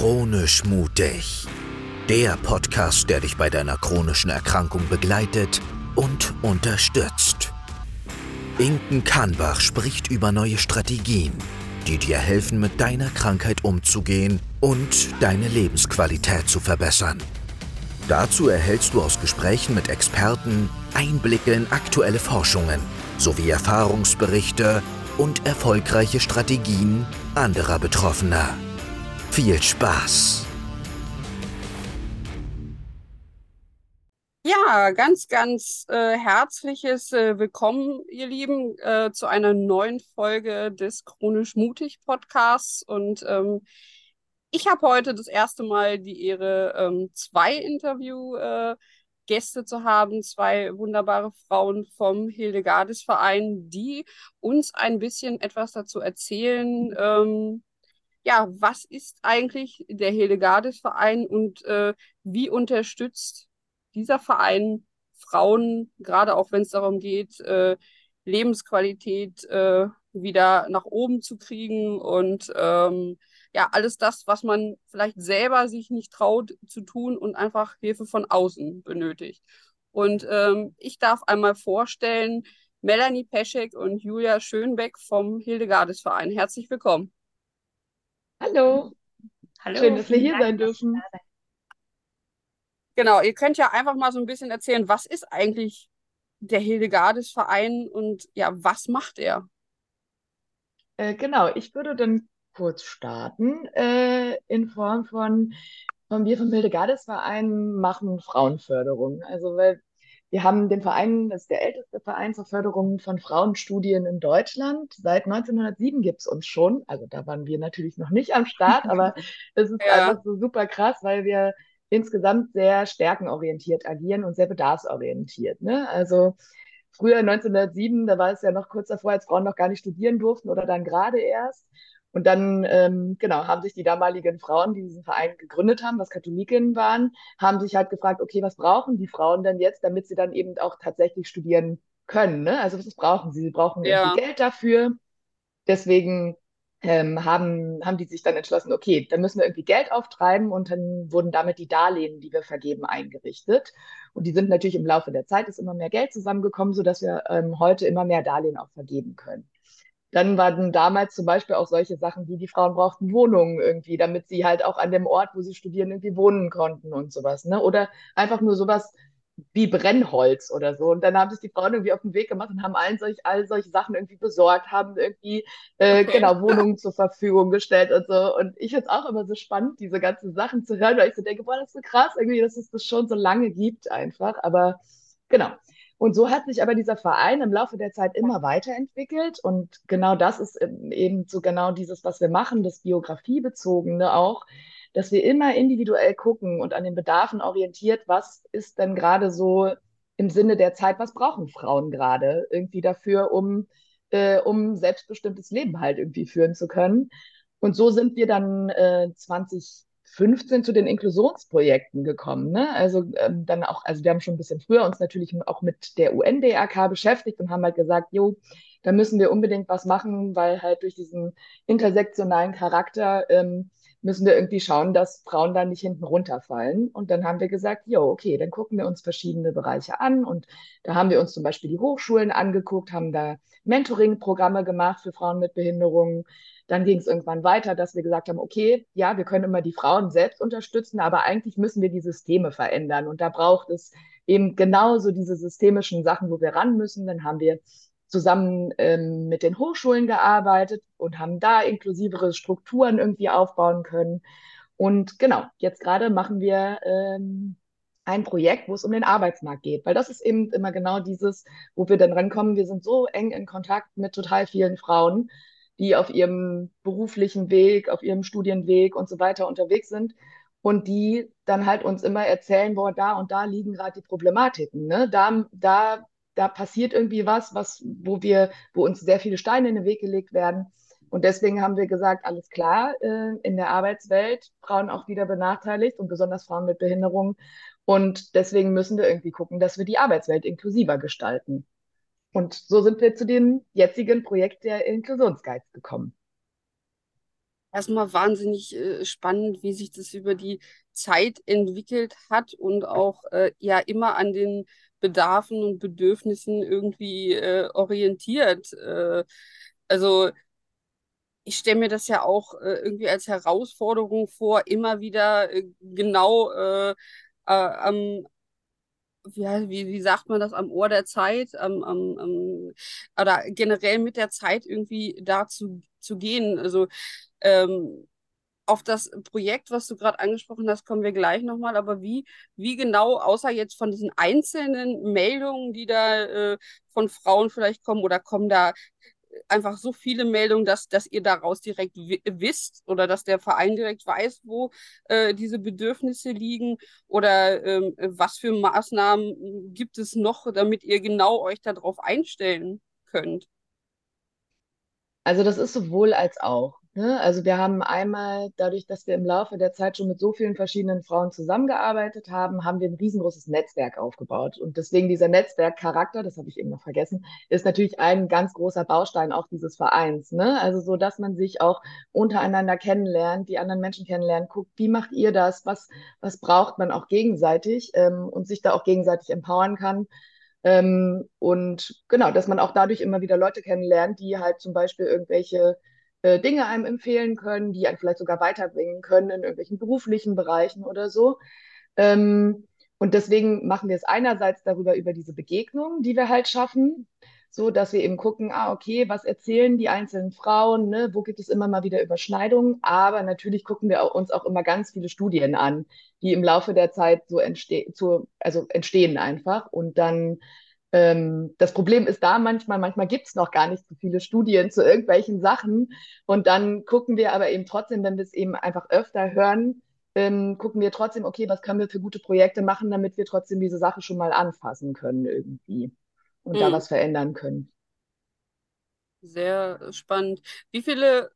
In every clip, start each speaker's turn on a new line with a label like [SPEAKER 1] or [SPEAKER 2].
[SPEAKER 1] Chronisch mutig. Der Podcast, der dich bei deiner chronischen Erkrankung begleitet und unterstützt. Inken Kahnbach spricht über neue Strategien, die dir helfen, mit deiner Krankheit umzugehen und deine Lebensqualität zu verbessern. Dazu erhältst du aus Gesprächen mit Experten Einblicke in aktuelle Forschungen sowie Erfahrungsberichte und erfolgreiche Strategien anderer Betroffener. Viel Spaß!
[SPEAKER 2] Ja, ganz, ganz äh, herzliches äh, Willkommen, ihr Lieben, äh, zu einer neuen Folge des Chronisch Mutig Podcasts. Und ähm, ich habe heute das erste Mal die Ehre, ähm, zwei Interviewgäste äh, zu haben, zwei wunderbare Frauen vom Hildegardes Verein, die uns ein bisschen etwas dazu erzählen, ähm, ja, was ist eigentlich der Hildegardes Verein und äh, wie unterstützt dieser Verein Frauen, gerade auch wenn es darum geht, äh, Lebensqualität äh, wieder nach oben zu kriegen und ähm, ja, alles das, was man vielleicht selber sich nicht traut zu tun und einfach Hilfe von außen benötigt. Und ähm, ich darf einmal vorstellen, Melanie Peschek und Julia Schönbeck vom Hildegardes Verein. Herzlich willkommen.
[SPEAKER 3] Hallo. Hallo. Schön, dass wir hier sein dürfen.
[SPEAKER 2] Genau, ihr könnt ja einfach mal so ein bisschen erzählen, was ist eigentlich der Hildegardes Verein und ja, was macht er?
[SPEAKER 3] Äh, genau, ich würde dann kurz starten, äh, in Form von, von wir vom Hildegardes Verein machen Frauenförderung. Also, weil wir haben den Verein, das ist der älteste Verein zur Förderung von Frauenstudien in Deutschland. Seit 1907 gibt es uns schon. Also da waren wir natürlich noch nicht am Start, aber es ist ja. einfach so super krass, weil wir insgesamt sehr stärkenorientiert agieren und sehr bedarfsorientiert. Ne? Also früher 1907, da war es ja noch kurz davor, als Frauen noch gar nicht studieren durften oder dann gerade erst. Und dann, ähm, genau, haben sich die damaligen Frauen, die diesen Verein gegründet haben, was Katholikinnen waren, haben sich halt gefragt, okay, was brauchen die Frauen denn jetzt, damit sie dann eben auch tatsächlich studieren können? Ne? Also was brauchen sie? Sie brauchen ja. Geld dafür. Deswegen ähm, haben, haben die sich dann entschlossen, okay, dann müssen wir irgendwie Geld auftreiben und dann wurden damit die Darlehen, die wir vergeben, eingerichtet. Und die sind natürlich im Laufe der Zeit ist immer mehr Geld zusammengekommen, sodass wir ähm, heute immer mehr Darlehen auch vergeben können. Dann waren damals zum Beispiel auch solche Sachen wie die Frauen brauchten Wohnungen irgendwie, damit sie halt auch an dem Ort, wo sie studieren, irgendwie wohnen konnten und sowas. Ne? Oder einfach nur sowas wie Brennholz oder so. Und dann haben sich die Frauen irgendwie auf den Weg gemacht und haben allen solch, all solche Sachen irgendwie besorgt, haben irgendwie äh, genau Wohnungen zur Verfügung gestellt und so. Und ich finde es auch immer so spannend, diese ganzen Sachen zu hören, weil ich so denke, boah, das ist so krass, irgendwie, dass es das schon so lange gibt einfach. Aber genau. Und so hat sich aber dieser Verein im Laufe der Zeit immer weiterentwickelt. Und genau das ist eben so genau dieses, was wir machen, das Biografiebezogene auch, dass wir immer individuell gucken und an den Bedarfen orientiert, was ist denn gerade so im Sinne der Zeit, was brauchen Frauen gerade irgendwie dafür, um, äh, um selbstbestimmtes Leben halt irgendwie führen zu können. Und so sind wir dann äh, 20 15 zu den Inklusionsprojekten gekommen. Ne? Also ähm, dann auch, also wir haben schon ein bisschen früher uns natürlich auch mit der UNDRK beschäftigt und haben halt gesagt, jo, da müssen wir unbedingt was machen, weil halt durch diesen intersektionalen Charakter ähm, müssen wir irgendwie schauen, dass Frauen da nicht hinten runterfallen. Und dann haben wir gesagt, jo, okay, dann gucken wir uns verschiedene Bereiche an. Und da haben wir uns zum Beispiel die Hochschulen angeguckt, haben da Mentoring-Programme gemacht für Frauen mit Behinderungen dann ging es irgendwann weiter, dass wir gesagt haben, okay, ja, wir können immer die Frauen selbst unterstützen, aber eigentlich müssen wir die Systeme verändern. Und da braucht es eben genauso diese systemischen Sachen, wo wir ran müssen. Dann haben wir zusammen ähm, mit den Hochschulen gearbeitet und haben da inklusivere Strukturen irgendwie aufbauen können. Und genau, jetzt gerade machen wir ähm, ein Projekt, wo es um den Arbeitsmarkt geht, weil das ist eben immer genau dieses, wo wir dann rankommen. Wir sind so eng in Kontakt mit total vielen Frauen die auf ihrem beruflichen Weg, auf ihrem Studienweg und so weiter unterwegs sind und die dann halt uns immer erzählen, boah, da und da liegen gerade die Problematiken, ne? Da, da, da passiert irgendwie was, was, wo wir, wo uns sehr viele Steine in den Weg gelegt werden. Und deswegen haben wir gesagt, alles klar, äh, in der Arbeitswelt Frauen auch wieder benachteiligt und besonders Frauen mit Behinderungen. Und deswegen müssen wir irgendwie gucken, dass wir die Arbeitswelt inklusiver gestalten. Und so sind wir zu dem jetzigen Projekt der Inklusionsguides gekommen.
[SPEAKER 2] erstmal wahnsinnig äh, spannend, wie sich das über die Zeit entwickelt hat und auch äh, ja immer an den Bedarfen und Bedürfnissen irgendwie äh, orientiert. Äh, also ich stelle mir das ja auch äh, irgendwie als Herausforderung vor, immer wieder äh, genau äh, am, ja, wie, wie sagt man das, am Ohr der Zeit, am, am, am, oder generell mit der Zeit irgendwie dazu zu gehen. Also ähm, auf das Projekt, was du gerade angesprochen hast, kommen wir gleich nochmal. Aber wie, wie genau, außer jetzt von diesen einzelnen Meldungen, die da äh, von Frauen vielleicht kommen, oder kommen da einfach so viele Meldungen, dass, dass ihr daraus direkt wisst oder dass der Verein direkt weiß, wo äh, diese Bedürfnisse liegen oder ähm, was für Maßnahmen gibt es noch, damit ihr genau euch darauf einstellen könnt?
[SPEAKER 3] Also das ist sowohl als auch. Ne? Also wir haben einmal, dadurch, dass wir im Laufe der Zeit schon mit so vielen verschiedenen Frauen zusammengearbeitet haben, haben wir ein riesengroßes Netzwerk aufgebaut. Und deswegen dieser Netzwerkcharakter, das habe ich eben noch vergessen, ist natürlich ein ganz großer Baustein auch dieses Vereins. Ne? Also so, dass man sich auch untereinander kennenlernt, die anderen Menschen kennenlernt, guckt, wie macht ihr das, was, was braucht man auch gegenseitig ähm, und sich da auch gegenseitig empowern kann. Ähm, und genau, dass man auch dadurch immer wieder Leute kennenlernt, die halt zum Beispiel irgendwelche äh, Dinge einem empfehlen können, die einen vielleicht sogar weiterbringen können in irgendwelchen beruflichen Bereichen oder so. Ähm, und deswegen machen wir es einerseits darüber über diese Begegnung, die wir halt schaffen, so dass wir eben gucken, ah, okay, was erzählen die einzelnen Frauen, ne? wo gibt es immer mal wieder Überschneidungen, aber natürlich gucken wir uns auch immer ganz viele Studien an, die im Laufe der Zeit so entstehen, also entstehen einfach und dann ähm, das Problem ist da manchmal, manchmal gibt es noch gar nicht so viele Studien zu irgendwelchen Sachen und dann gucken wir aber eben trotzdem, wenn wir es eben einfach öfter hören, ähm, gucken wir trotzdem, okay, was können wir für gute Projekte machen, damit wir trotzdem diese Sache schon mal anfassen können irgendwie und mhm. da was verändern können.
[SPEAKER 2] Sehr spannend. Wie viele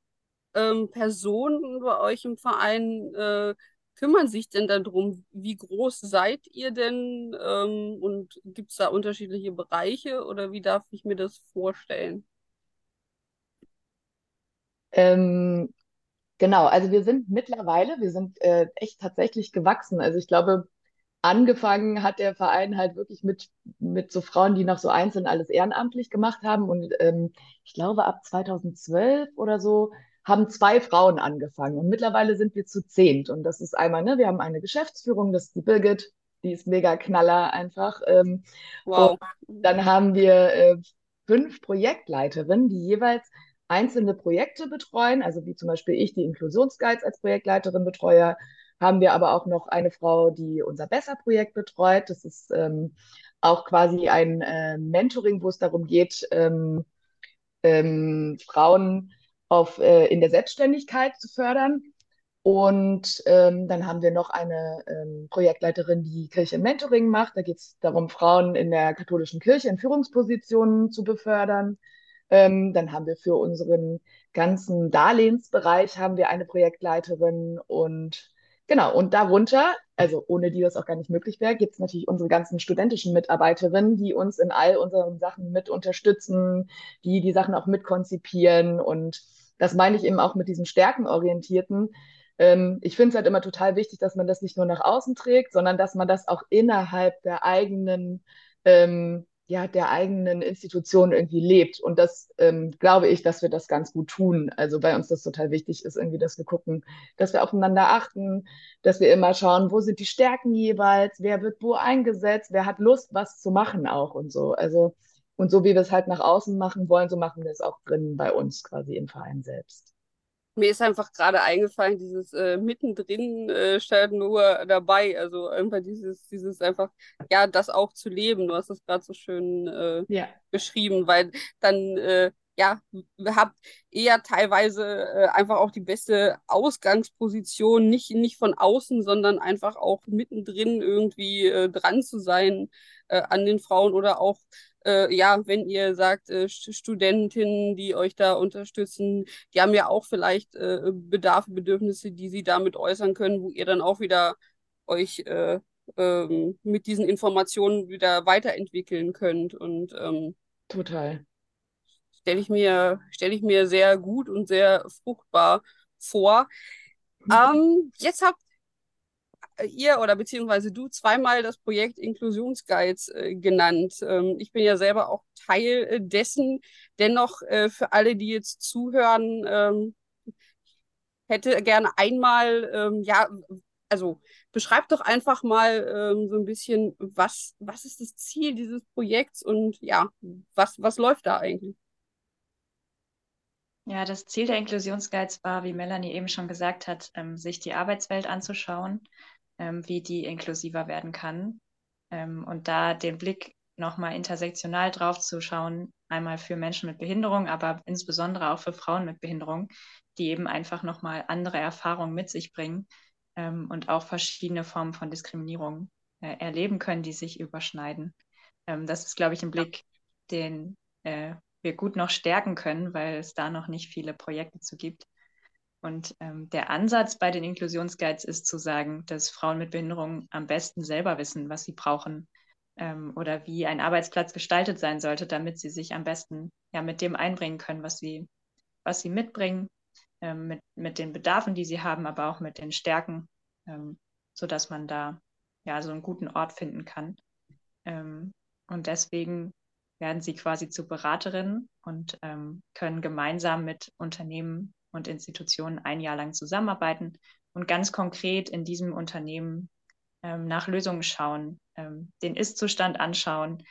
[SPEAKER 2] ähm, Personen bei euch im Verein äh, kümmern sich denn darum? Wie groß seid ihr denn? Ähm, und gibt es da unterschiedliche Bereiche oder wie darf ich mir das vorstellen?
[SPEAKER 3] Ähm, genau, also wir sind mittlerweile, wir sind äh, echt tatsächlich gewachsen. Also ich glaube, angefangen hat der Verein halt wirklich mit, mit so Frauen, die noch so einzeln alles ehrenamtlich gemacht haben. Und ähm, ich glaube, ab 2012 oder so haben zwei Frauen angefangen. Und mittlerweile sind wir zu zehnt. Und das ist einmal, ne, wir haben eine Geschäftsführung, das ist die Birgit, die ist mega Knaller einfach. Ähm, wow. Dann haben wir äh, fünf Projektleiterinnen, die jeweils einzelne Projekte betreuen, also wie zum Beispiel ich, die Inklusionsguides als Projektleiterin betreue, haben wir aber auch noch eine Frau, die unser Besser-Projekt betreut. Das ist ähm, auch quasi ein äh, Mentoring, wo es darum geht, ähm, ähm, Frauen auf, äh, in der Selbstständigkeit zu fördern. Und ähm, dann haben wir noch eine ähm, Projektleiterin, die Kirche Mentoring macht. Da geht es darum, Frauen in der katholischen Kirche in Führungspositionen zu befördern. Ähm, dann haben wir für unseren ganzen Darlehensbereich haben wir eine Projektleiterin und Genau, und darunter, also ohne die das auch gar nicht möglich wäre, gibt es natürlich unsere ganzen studentischen Mitarbeiterinnen, die uns in all unseren Sachen mit unterstützen, die die Sachen auch mitkonzipieren. Und das meine ich eben auch mit diesem stärkenorientierten. Ähm, ich finde es halt immer total wichtig, dass man das nicht nur nach außen trägt, sondern dass man das auch innerhalb der eigenen ähm, ja, der eigenen Institution irgendwie lebt. Und das ähm, glaube ich, dass wir das ganz gut tun. Also bei uns das total wichtig ist, irgendwie, dass wir gucken, dass wir aufeinander achten, dass wir immer schauen, wo sind die Stärken jeweils, wer wird wo eingesetzt, wer hat Lust, was zu machen auch und so. Also, und so wie wir es halt nach außen machen wollen, so machen wir es auch drin bei uns quasi im Verein selbst.
[SPEAKER 2] Mir ist einfach gerade eingefallen, dieses äh, mittendrin äh, statt nur dabei. Also einfach dieses, dieses einfach, ja, das auch zu leben. Du hast das gerade so schön äh, ja. beschrieben, weil dann, äh, ja, habt eher teilweise äh, einfach auch die beste Ausgangsposition, nicht, nicht von außen, sondern einfach auch mittendrin irgendwie äh, dran zu sein äh, an den Frauen oder auch äh, ja, wenn ihr sagt, äh, Studentinnen, die euch da unterstützen, die haben ja auch vielleicht äh, Bedarfe, Bedürfnisse, die sie damit äußern können, wo ihr dann auch wieder euch äh, ähm, mit diesen Informationen wieder weiterentwickeln könnt. Und ähm,
[SPEAKER 3] total.
[SPEAKER 2] Stelle ich mir, stelle ich mir sehr gut und sehr fruchtbar vor. Ähm, jetzt habt ihr oder beziehungsweise du zweimal das Projekt Inklusionsguides äh, genannt. Ähm, ich bin ja selber auch Teil äh, dessen. Dennoch äh, für alle, die jetzt zuhören, ähm, hätte gerne einmal, ähm, ja, also beschreib doch einfach mal ähm, so ein bisschen, was, was ist das Ziel dieses Projekts und ja, was, was läuft da eigentlich?
[SPEAKER 4] Ja, das Ziel der Inklusionsguides war, wie Melanie eben schon gesagt hat, ähm, sich die Arbeitswelt anzuschauen, ähm, wie die inklusiver werden kann ähm, und da den Blick nochmal intersektional drauf zu schauen, einmal für Menschen mit Behinderung, aber insbesondere auch für Frauen mit Behinderung, die eben einfach nochmal andere Erfahrungen mit sich bringen ähm, und auch verschiedene Formen von Diskriminierung äh, erleben können, die sich überschneiden. Ähm, das ist, glaube ich, ein Blick, den äh, wir gut noch stärken können, weil es da noch nicht viele Projekte zu gibt. Und ähm, der Ansatz bei den Inklusionsguides ist zu sagen, dass Frauen mit Behinderung am besten selber wissen, was sie brauchen ähm, oder wie ein Arbeitsplatz gestaltet sein sollte, damit sie sich am besten ja mit dem einbringen können, was sie, was sie mitbringen, ähm, mit, mit den Bedarfen, die sie haben, aber auch mit den Stärken, ähm, sodass man da ja so einen guten Ort finden kann. Ähm, und deswegen werden sie quasi zu Beraterinnen und ähm, können gemeinsam mit Unternehmen und Institutionen ein Jahr lang zusammenarbeiten und ganz konkret in diesem Unternehmen ähm, nach Lösungen schauen, ähm, den Ist-Zustand anschauen.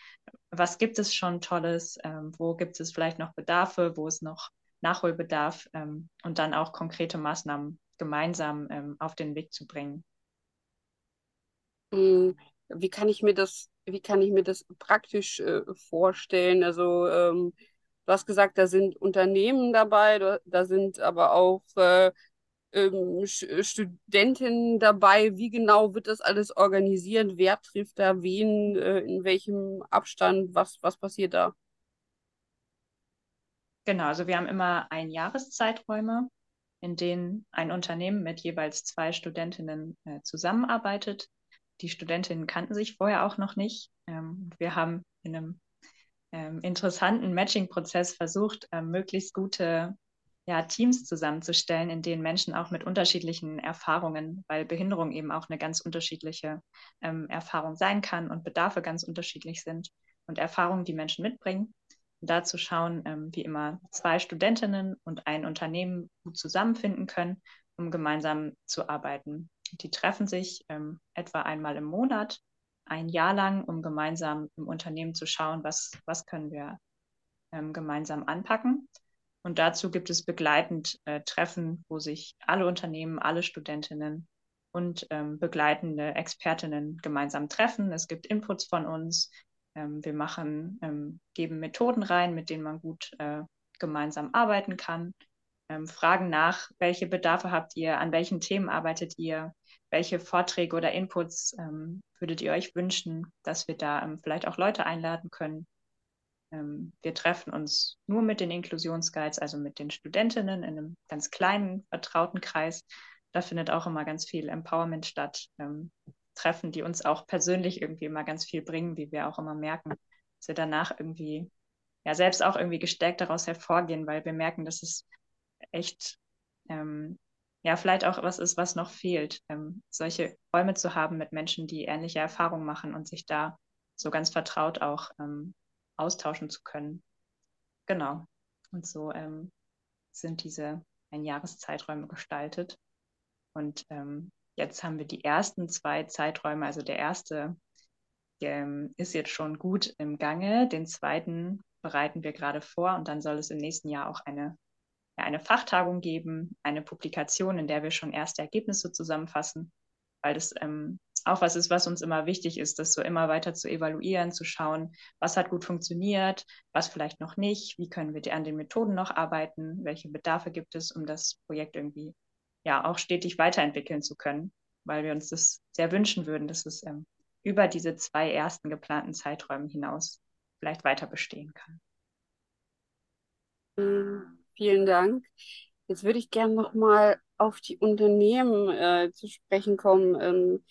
[SPEAKER 4] Was gibt es schon Tolles? Ähm, wo gibt es vielleicht noch Bedarfe? Wo ist noch Nachholbedarf? Ähm, und dann auch konkrete Maßnahmen gemeinsam ähm, auf den Weg zu bringen.
[SPEAKER 2] Hm, wie kann ich mir das wie kann ich mir das praktisch äh, vorstellen? Also, ähm, du hast gesagt, da sind Unternehmen dabei, da sind aber auch äh, ähm, Studentinnen dabei. Wie genau wird das alles organisiert? Wer trifft da wen? Äh, in welchem Abstand? Was, was passiert da?
[SPEAKER 4] Genau, also wir haben immer Einjahreszeiträume, in denen ein Unternehmen mit jeweils zwei Studentinnen äh, zusammenarbeitet die Studentinnen kannten sich vorher auch noch nicht. Ähm, wir haben in einem ähm, interessanten Matching-Prozess versucht, ähm, möglichst gute ja, Teams zusammenzustellen, in denen Menschen auch mit unterschiedlichen Erfahrungen, weil Behinderung eben auch eine ganz unterschiedliche ähm, Erfahrung sein kann und Bedarfe ganz unterschiedlich sind und Erfahrungen, die Menschen mitbringen. Und da zu schauen, ähm, wie immer zwei Studentinnen und ein Unternehmen gut zusammenfinden können, um gemeinsam zu arbeiten. Die treffen sich ähm, etwa einmal im Monat, ein Jahr lang, um gemeinsam im Unternehmen zu schauen, was, was können wir ähm, gemeinsam anpacken. Und dazu gibt es begleitend äh, Treffen, wo sich alle Unternehmen, alle Studentinnen und ähm, begleitende Expertinnen gemeinsam treffen. Es gibt Inputs von uns. Ähm, wir machen, ähm, geben Methoden rein, mit denen man gut äh, gemeinsam arbeiten kann ähm, fragen nach, welche Bedarfe habt ihr, an welchen Themen arbeitet ihr, welche Vorträge oder Inputs ähm, würdet ihr euch wünschen, dass wir da ähm, vielleicht auch Leute einladen können. Ähm, wir treffen uns nur mit den Inklusionsguides, also mit den Studentinnen in einem ganz kleinen, vertrauten Kreis. Da findet auch immer ganz viel Empowerment statt. Ähm, Treffen, die uns auch persönlich irgendwie immer ganz viel bringen, wie wir auch immer merken, dass wir danach irgendwie ja selbst auch irgendwie gestärkt daraus hervorgehen, weil wir merken, dass es echt ähm, ja vielleicht auch was ist, was noch fehlt, ähm, solche Räume zu haben mit Menschen, die ähnliche Erfahrungen machen und sich da so ganz vertraut auch ähm, austauschen zu können. Genau. Und so ähm, sind diese Einjahreszeiträume gestaltet. Und ähm, jetzt haben wir die ersten zwei Zeiträume, also der erste ähm, ist jetzt schon gut im Gange, den zweiten bereiten wir gerade vor und dann soll es im nächsten Jahr auch eine eine Fachtagung geben, eine Publikation, in der wir schon erste Ergebnisse zusammenfassen, weil das ähm, auch was ist, was uns immer wichtig ist, das so immer weiter zu evaluieren, zu schauen, was hat gut funktioniert, was vielleicht noch nicht, wie können wir an den Methoden noch arbeiten, welche Bedarfe gibt es, um das Projekt irgendwie ja auch stetig weiterentwickeln zu können, weil wir uns das sehr wünschen würden, dass es ähm, über diese zwei ersten geplanten Zeiträume hinaus vielleicht weiter bestehen kann.
[SPEAKER 2] Mhm. Vielen Dank. Jetzt würde ich gerne noch mal auf die Unternehmen äh, zu sprechen kommen. Ähm,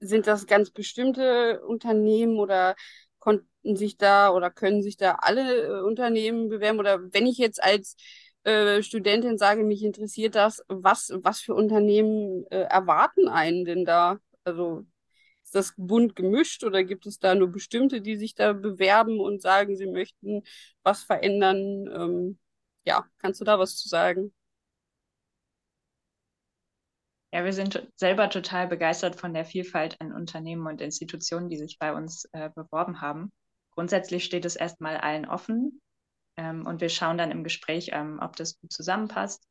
[SPEAKER 2] sind das ganz bestimmte Unternehmen oder konnten sich da oder können sich da alle äh, Unternehmen bewerben? Oder wenn ich jetzt als äh, Studentin sage, mich interessiert das, was, was für Unternehmen äh, erwarten einen denn da? Also ist das bunt gemischt oder gibt es da nur bestimmte, die sich da bewerben und sagen, sie möchten was verändern? Ähm, ja, kannst du da was zu sagen?
[SPEAKER 4] Ja, wir sind selber total begeistert von der Vielfalt an Unternehmen und Institutionen, die sich bei uns äh, beworben haben. Grundsätzlich steht es erstmal allen offen ähm, und wir schauen dann im Gespräch, ähm, ob das gut zusammenpasst.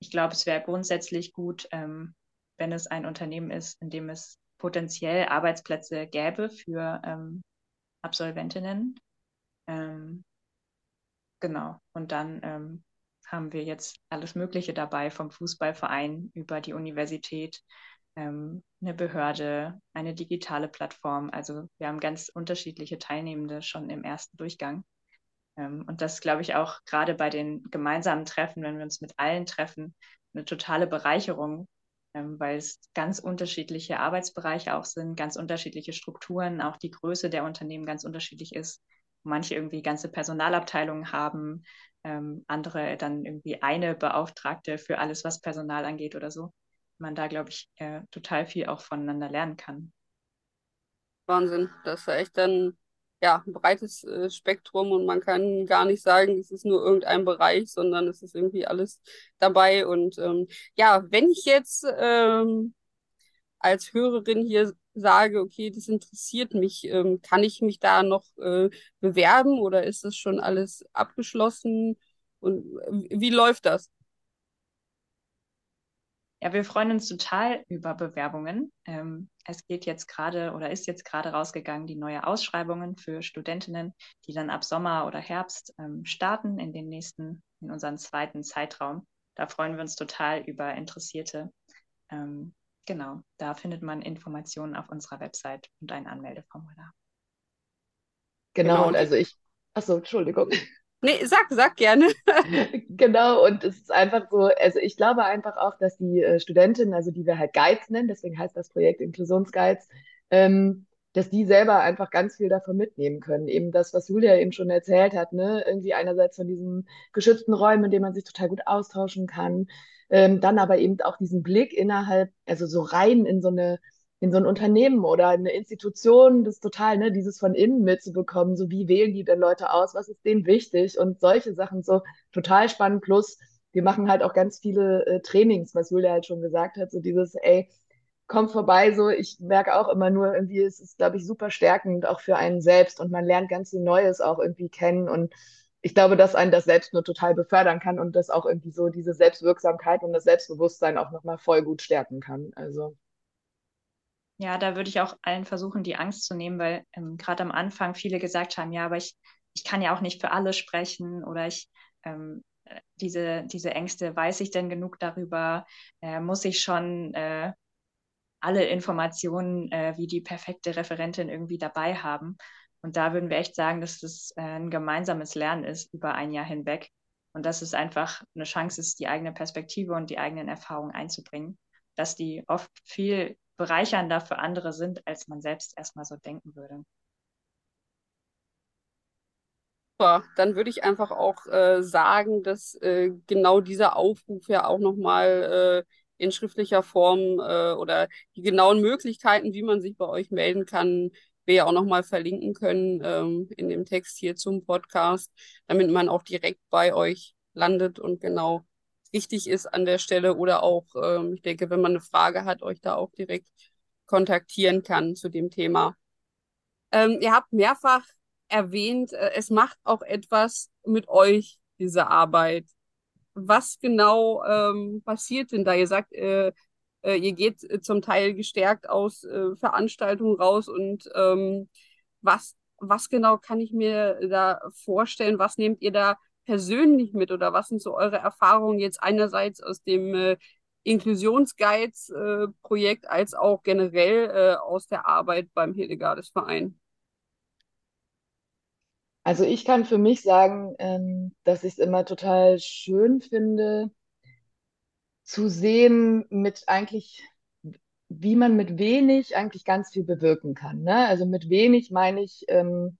[SPEAKER 4] Ich glaube, es wäre grundsätzlich gut, ähm, wenn es ein Unternehmen ist, in dem es potenziell Arbeitsplätze gäbe für ähm, Absolventinnen. Ähm, genau. Und dann ähm, haben wir jetzt alles Mögliche dabei, vom Fußballverein über die Universität, ähm, eine Behörde, eine digitale Plattform. Also wir haben ganz unterschiedliche Teilnehmende schon im ersten Durchgang. Ähm, und das glaube ich auch gerade bei den gemeinsamen Treffen, wenn wir uns mit allen treffen, eine totale Bereicherung, ähm, weil es ganz unterschiedliche Arbeitsbereiche auch sind, ganz unterschiedliche Strukturen, auch die Größe der Unternehmen ganz unterschiedlich ist. Manche irgendwie ganze Personalabteilungen haben, ähm, andere dann irgendwie eine Beauftragte für alles, was Personal angeht oder so. Man da, glaube ich, äh, total viel auch voneinander lernen kann.
[SPEAKER 2] Wahnsinn, das ist echt dann ja, ein breites äh, Spektrum und man kann gar nicht sagen, es ist nur irgendein Bereich, sondern es ist irgendwie alles dabei. Und ähm, ja, wenn ich jetzt ähm, als Hörerin hier sage, okay, das interessiert mich, ähm, kann ich mich da noch äh, bewerben oder ist das schon alles abgeschlossen? Und äh, wie läuft das?
[SPEAKER 4] Ja, wir freuen uns total über Bewerbungen. Ähm, es geht jetzt gerade oder ist jetzt gerade rausgegangen die neue Ausschreibungen für Studentinnen, die dann ab Sommer oder Herbst ähm, starten in den nächsten, in unseren zweiten Zeitraum. Da freuen wir uns total über Interessierte. Ähm, genau, da findet man Informationen auf unserer Website und ein Anmeldeformular.
[SPEAKER 3] Genau, genau und also ich, achso, Entschuldigung.
[SPEAKER 2] Nee, sag, sag gerne.
[SPEAKER 3] genau, und es ist einfach so, also ich glaube einfach auch, dass die äh, Studentinnen, also die wir halt Guides nennen, deswegen heißt das Projekt Inklusionsguides, ähm, dass die selber einfach ganz viel davon mitnehmen können. Eben das, was Julia eben schon erzählt hat, ne? Irgendwie einerseits von diesen geschützten Räumen, in denen man sich total gut austauschen kann, ähm, dann aber eben auch diesen Blick innerhalb, also so rein in so eine in so ein Unternehmen oder eine Institution, das total, ne, dieses von innen mitzubekommen, so wie wählen die denn Leute aus, was ist denen wichtig und solche Sachen so total spannend. Plus, wir machen halt auch ganz viele äh, Trainings, was Julia halt schon gesagt hat, so dieses, ey, komm vorbei, so, ich merke auch immer nur irgendwie, es ist, glaube ich, super stärkend auch für einen selbst und man lernt ganz viel Neues auch irgendwie kennen und ich glaube, dass einen das selbst nur total befördern kann und das auch irgendwie so diese Selbstwirksamkeit und das Selbstbewusstsein auch nochmal voll gut stärken kann. Also.
[SPEAKER 4] Ja, da würde ich auch allen versuchen, die Angst zu nehmen, weil ähm, gerade am Anfang viele gesagt haben, ja, aber ich, ich kann ja auch nicht für alle sprechen oder ich ähm, äh, diese, diese Ängste, weiß ich denn genug darüber? Äh, muss ich schon äh, alle Informationen äh, wie die perfekte Referentin irgendwie dabei haben? Und da würden wir echt sagen, dass das äh, ein gemeinsames Lernen ist über ein Jahr hinweg. Und dass es einfach eine Chance ist, die eigene Perspektive und die eigenen Erfahrungen einzubringen, dass die oft viel bereichernder für andere sind, als man selbst erstmal so denken würde.
[SPEAKER 2] Super, dann würde ich einfach auch äh, sagen, dass äh, genau dieser Aufruf ja auch nochmal äh, in schriftlicher Form äh, oder die genauen Möglichkeiten, wie man sich bei euch melden kann, wir ja auch nochmal verlinken können ähm, in dem Text hier zum Podcast, damit man auch direkt bei euch landet und genau richtig ist an der Stelle oder auch, ähm, ich denke, wenn man eine Frage hat, euch da auch direkt kontaktieren kann zu dem Thema. Ähm, ihr habt mehrfach erwähnt, äh, es macht auch etwas mit euch, diese Arbeit. Was genau ähm, passiert denn da? Ihr sagt, äh, äh, ihr geht äh, zum Teil gestärkt aus äh, Veranstaltungen raus und ähm, was, was genau kann ich mir da vorstellen? Was nehmt ihr da persönlich mit oder was sind so eure Erfahrungen jetzt einerseits aus dem äh, Inklusionsguides-Projekt äh, als auch generell äh, aus der Arbeit beim Hildegardes Verein?
[SPEAKER 3] Also ich kann für mich sagen, ähm, dass ich es immer total schön finde, zu sehen, mit eigentlich, wie man mit wenig eigentlich ganz viel bewirken kann. Ne? Also mit wenig meine ich, ähm,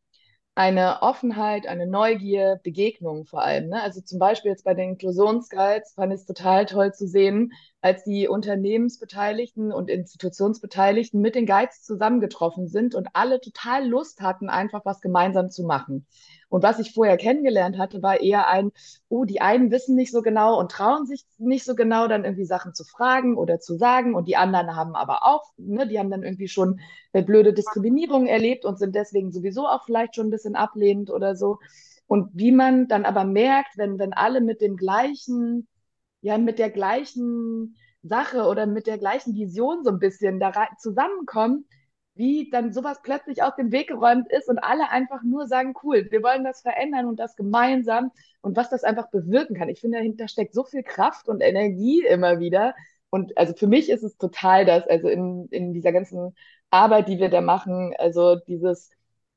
[SPEAKER 3] eine Offenheit, eine Neugier, Begegnung vor allem. Ne? Also zum Beispiel jetzt bei den Inklusionsguides fand ich es total toll zu sehen, als die Unternehmensbeteiligten und Institutionsbeteiligten mit den Guides zusammengetroffen sind und alle total Lust hatten, einfach was gemeinsam zu machen. Und was ich vorher kennengelernt hatte, war eher ein, oh, die einen wissen nicht so genau und trauen sich nicht so genau, dann irgendwie Sachen zu fragen oder zu sagen. Und die anderen haben aber auch, ne, die haben dann irgendwie schon blöde Diskriminierung erlebt und sind deswegen sowieso auch vielleicht schon ein bisschen ablehnend oder so. Und wie man dann aber merkt, wenn, wenn alle mit dem gleichen, ja, mit der gleichen Sache oder mit der gleichen Vision so ein bisschen da zusammenkommen, wie dann sowas plötzlich aus dem Weg geräumt ist und alle einfach nur sagen, cool, wir wollen das verändern und das gemeinsam und was das einfach bewirken kann. Ich finde, dahinter steckt so viel Kraft und Energie immer wieder. Und also für mich ist es total das, also in, in dieser ganzen Arbeit, die wir da machen, also dieses,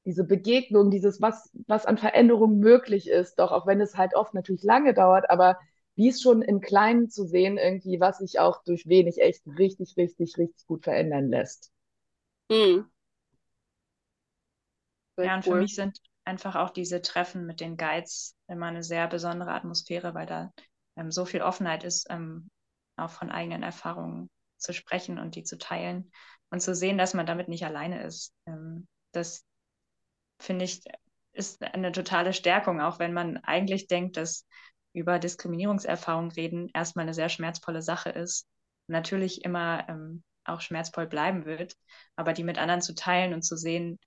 [SPEAKER 3] diese Begegnung, dieses, was, was an Veränderung möglich ist, doch auch wenn es halt oft natürlich lange dauert, aber wie es schon im Kleinen zu sehen, irgendwie, was sich auch durch wenig echt richtig, richtig, richtig gut verändern lässt. Mhm.
[SPEAKER 4] Ja, und für mich sind einfach auch diese Treffen mit den Guides immer eine sehr besondere Atmosphäre, weil da ähm, so viel Offenheit ist, ähm, auch von eigenen Erfahrungen zu sprechen und die zu teilen und zu sehen, dass man damit nicht alleine ist. Ähm, das finde ich ist eine totale Stärkung, auch wenn man eigentlich denkt, dass über Diskriminierungserfahrungen reden erstmal eine sehr schmerzvolle Sache ist. Natürlich immer ähm, auch schmerzvoll bleiben wird, aber die mit anderen zu teilen und zu sehen,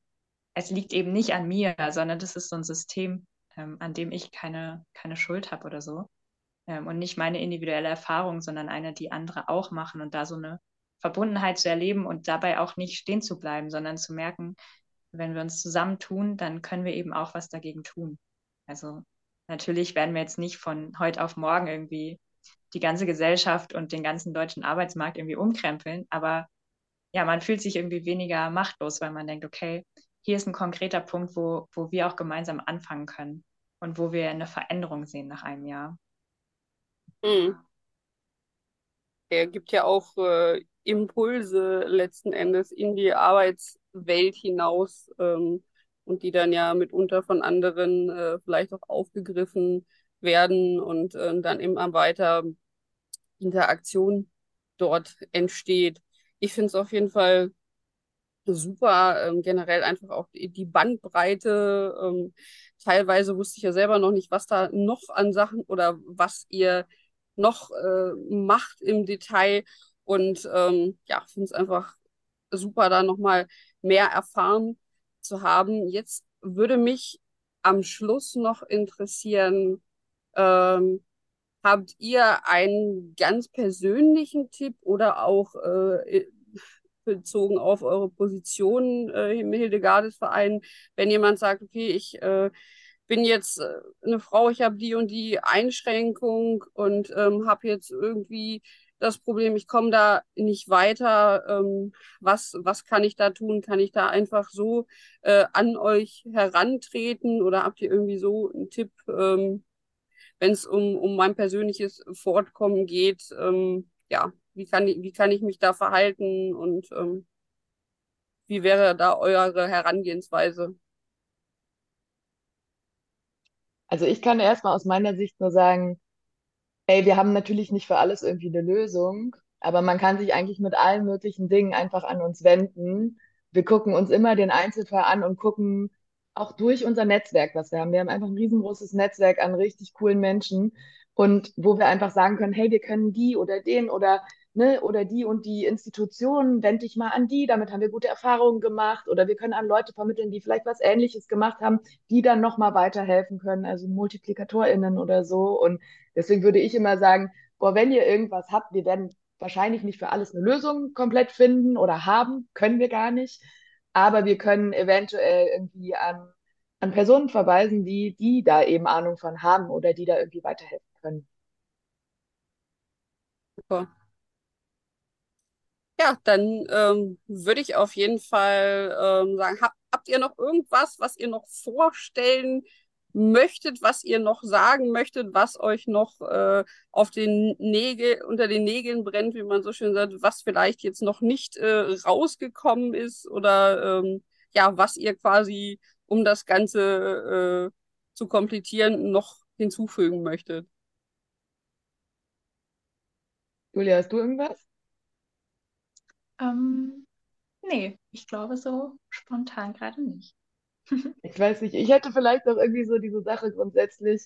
[SPEAKER 4] es liegt eben nicht an mir, sondern das ist so ein System, ähm, an dem ich keine, keine Schuld habe oder so. Ähm, und nicht meine individuelle Erfahrung, sondern eine, die andere auch machen und da so eine Verbundenheit zu erleben und dabei auch nicht stehen zu bleiben, sondern zu merken, wenn wir uns zusammentun, dann können wir eben auch was dagegen tun. Also natürlich werden wir jetzt nicht von heute auf morgen irgendwie die ganze Gesellschaft und den ganzen deutschen Arbeitsmarkt irgendwie umkrempeln. Aber ja, man fühlt sich irgendwie weniger machtlos, weil man denkt, okay, hier ist ein konkreter Punkt, wo, wo wir auch gemeinsam anfangen können und wo wir eine Veränderung sehen nach einem Jahr.
[SPEAKER 2] Mhm. Er gibt ja auch äh, Impulse letzten Endes in die Arbeitswelt hinaus ähm, und die dann ja mitunter von anderen äh, vielleicht auch aufgegriffen werden und äh, dann immer weiter Interaktion dort entsteht. Ich finde es auf jeden Fall super, ähm, generell einfach auch die, Bandbreite. Ähm, teilweise wusste ich ja selber noch nicht, was da noch an Sachen oder was ihr noch äh, macht im Detail. Und ähm, ja, finde es einfach super, da nochmal mehr erfahren zu haben. Jetzt würde mich am Schluss noch interessieren, ähm, habt ihr einen ganz persönlichen Tipp oder auch äh, bezogen auf eure Position äh, im Hildegardesverein, wenn jemand sagt, okay, ich äh, bin jetzt äh, eine Frau, ich habe die und die Einschränkung und ähm, habe jetzt irgendwie das Problem, ich komme da nicht weiter. Ähm, was, was kann ich da tun? Kann ich da einfach so äh, an euch herantreten oder habt ihr irgendwie so einen Tipp, ähm, wenn es um, um mein persönliches Fortkommen geht? Ähm, ja, wie kann, ich, wie kann ich mich da verhalten und ähm, wie wäre da eure Herangehensweise?
[SPEAKER 3] Also ich kann erstmal aus meiner Sicht nur sagen, ey, wir haben natürlich nicht für alles irgendwie eine Lösung, aber man kann sich eigentlich mit allen möglichen Dingen einfach an uns wenden. Wir gucken uns immer den Einzelfall an und gucken auch durch unser Netzwerk, was wir haben. Wir haben einfach ein riesengroßes Netzwerk an richtig coolen Menschen und wo wir einfach sagen können, hey, wir können die oder den oder ne, oder die und die Institutionen, wende dich mal an die, damit haben wir gute Erfahrungen gemacht. Oder wir können an Leute vermitteln, die vielleicht was Ähnliches gemacht haben, die dann nochmal weiterhelfen können, also MultiplikatorInnen oder so. Und deswegen würde ich immer sagen, boah, wenn ihr irgendwas habt, wir werden wahrscheinlich nicht für alles eine Lösung komplett finden oder haben, können wir gar nicht, aber wir können eventuell irgendwie an, an Personen verweisen, die, die da eben Ahnung von haben oder die da irgendwie weiterhelfen können.
[SPEAKER 2] Super. Ja, dann ähm, würde ich auf jeden Fall ähm, sagen, hab, habt ihr noch irgendwas, was ihr noch vorstellen möchtet, was ihr noch sagen möchtet, was euch noch äh, auf den Nägel, unter den Nägeln brennt, wie man so schön sagt, was vielleicht jetzt noch nicht äh, rausgekommen ist oder ähm, ja, was ihr quasi um das Ganze äh, zu komplettieren, noch hinzufügen möchtet.
[SPEAKER 3] Julia, hast du irgendwas?
[SPEAKER 4] Ähm, nee, ich glaube so spontan gerade nicht.
[SPEAKER 3] Ich weiß nicht, ich hätte vielleicht noch irgendwie so diese Sache grundsätzlich,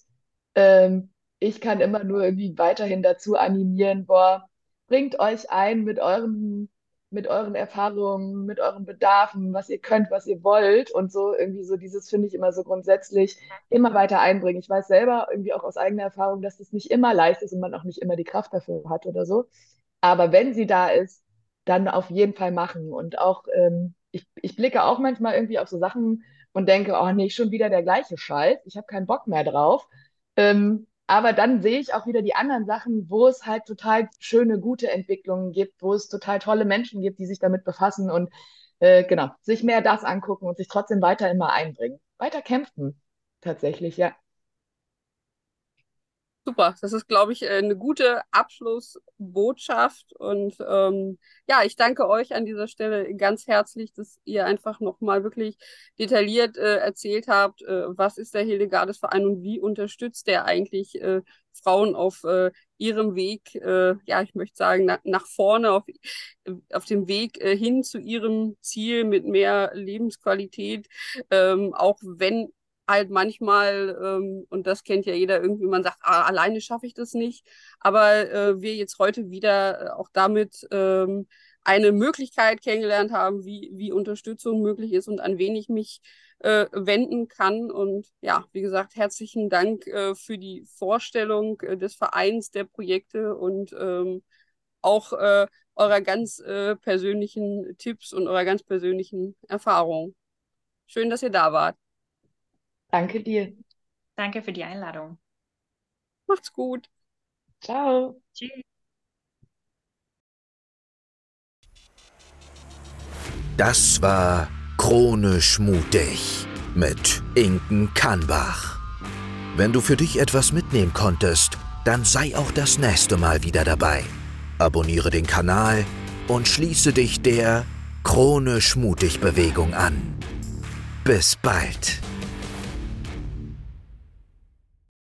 [SPEAKER 3] ähm, ich kann immer nur irgendwie weiterhin dazu animieren, boah, bringt euch ein mit euren, mit euren Erfahrungen, mit euren Bedarfen, was ihr könnt, was ihr wollt und so irgendwie so dieses finde ich immer so grundsätzlich immer weiter einbringen. Ich weiß selber irgendwie auch aus eigener Erfahrung, dass das nicht immer leicht ist und man auch nicht immer die Kraft dafür hat oder so. Aber wenn sie da ist, dann auf jeden Fall machen und auch ähm, ich, ich blicke auch manchmal irgendwie auf so Sachen und denke, oh nee, schon wieder der gleiche Scheiß, ich habe keinen Bock mehr drauf. Ähm, aber dann sehe ich auch wieder die anderen Sachen, wo es halt total schöne, gute Entwicklungen gibt, wo es total tolle Menschen gibt, die sich damit befassen und äh, genau, sich mehr das angucken und sich trotzdem weiter immer einbringen. Weiter kämpfen, tatsächlich, ja.
[SPEAKER 2] Super, das ist, glaube ich, äh, eine gute Abschlussbotschaft. Und ähm, ja, ich danke euch an dieser Stelle ganz herzlich, dass ihr einfach nochmal wirklich detailliert äh, erzählt habt, äh, was ist der Hildegardes Verein und wie unterstützt der eigentlich äh, Frauen auf äh, ihrem Weg, äh, ja, ich möchte sagen, na, nach vorne, auf, auf dem Weg hin zu ihrem Ziel mit mehr Lebensqualität, ähm, auch wenn halt manchmal, ähm, und das kennt ja jeder irgendwie, man sagt, ah, alleine schaffe ich das nicht. Aber äh, wir jetzt heute wieder äh, auch damit ähm, eine Möglichkeit kennengelernt haben, wie, wie Unterstützung möglich ist und an wen ich mich äh, wenden kann. Und ja, wie gesagt, herzlichen Dank äh, für die Vorstellung äh, des Vereins, der Projekte und ähm, auch äh, eurer ganz äh, persönlichen Tipps und eurer ganz persönlichen Erfahrungen. Schön, dass ihr da wart.
[SPEAKER 3] Danke dir.
[SPEAKER 4] Danke für die Einladung.
[SPEAKER 2] Macht's gut.
[SPEAKER 3] Ciao.
[SPEAKER 4] Tschüss.
[SPEAKER 1] Das war Chronisch mutig mit Inken Kannbach. Wenn du für dich etwas mitnehmen konntest, dann sei auch das nächste Mal wieder dabei. Abonniere den Kanal und schließe dich der Chronisch mutig Bewegung an. Bis bald.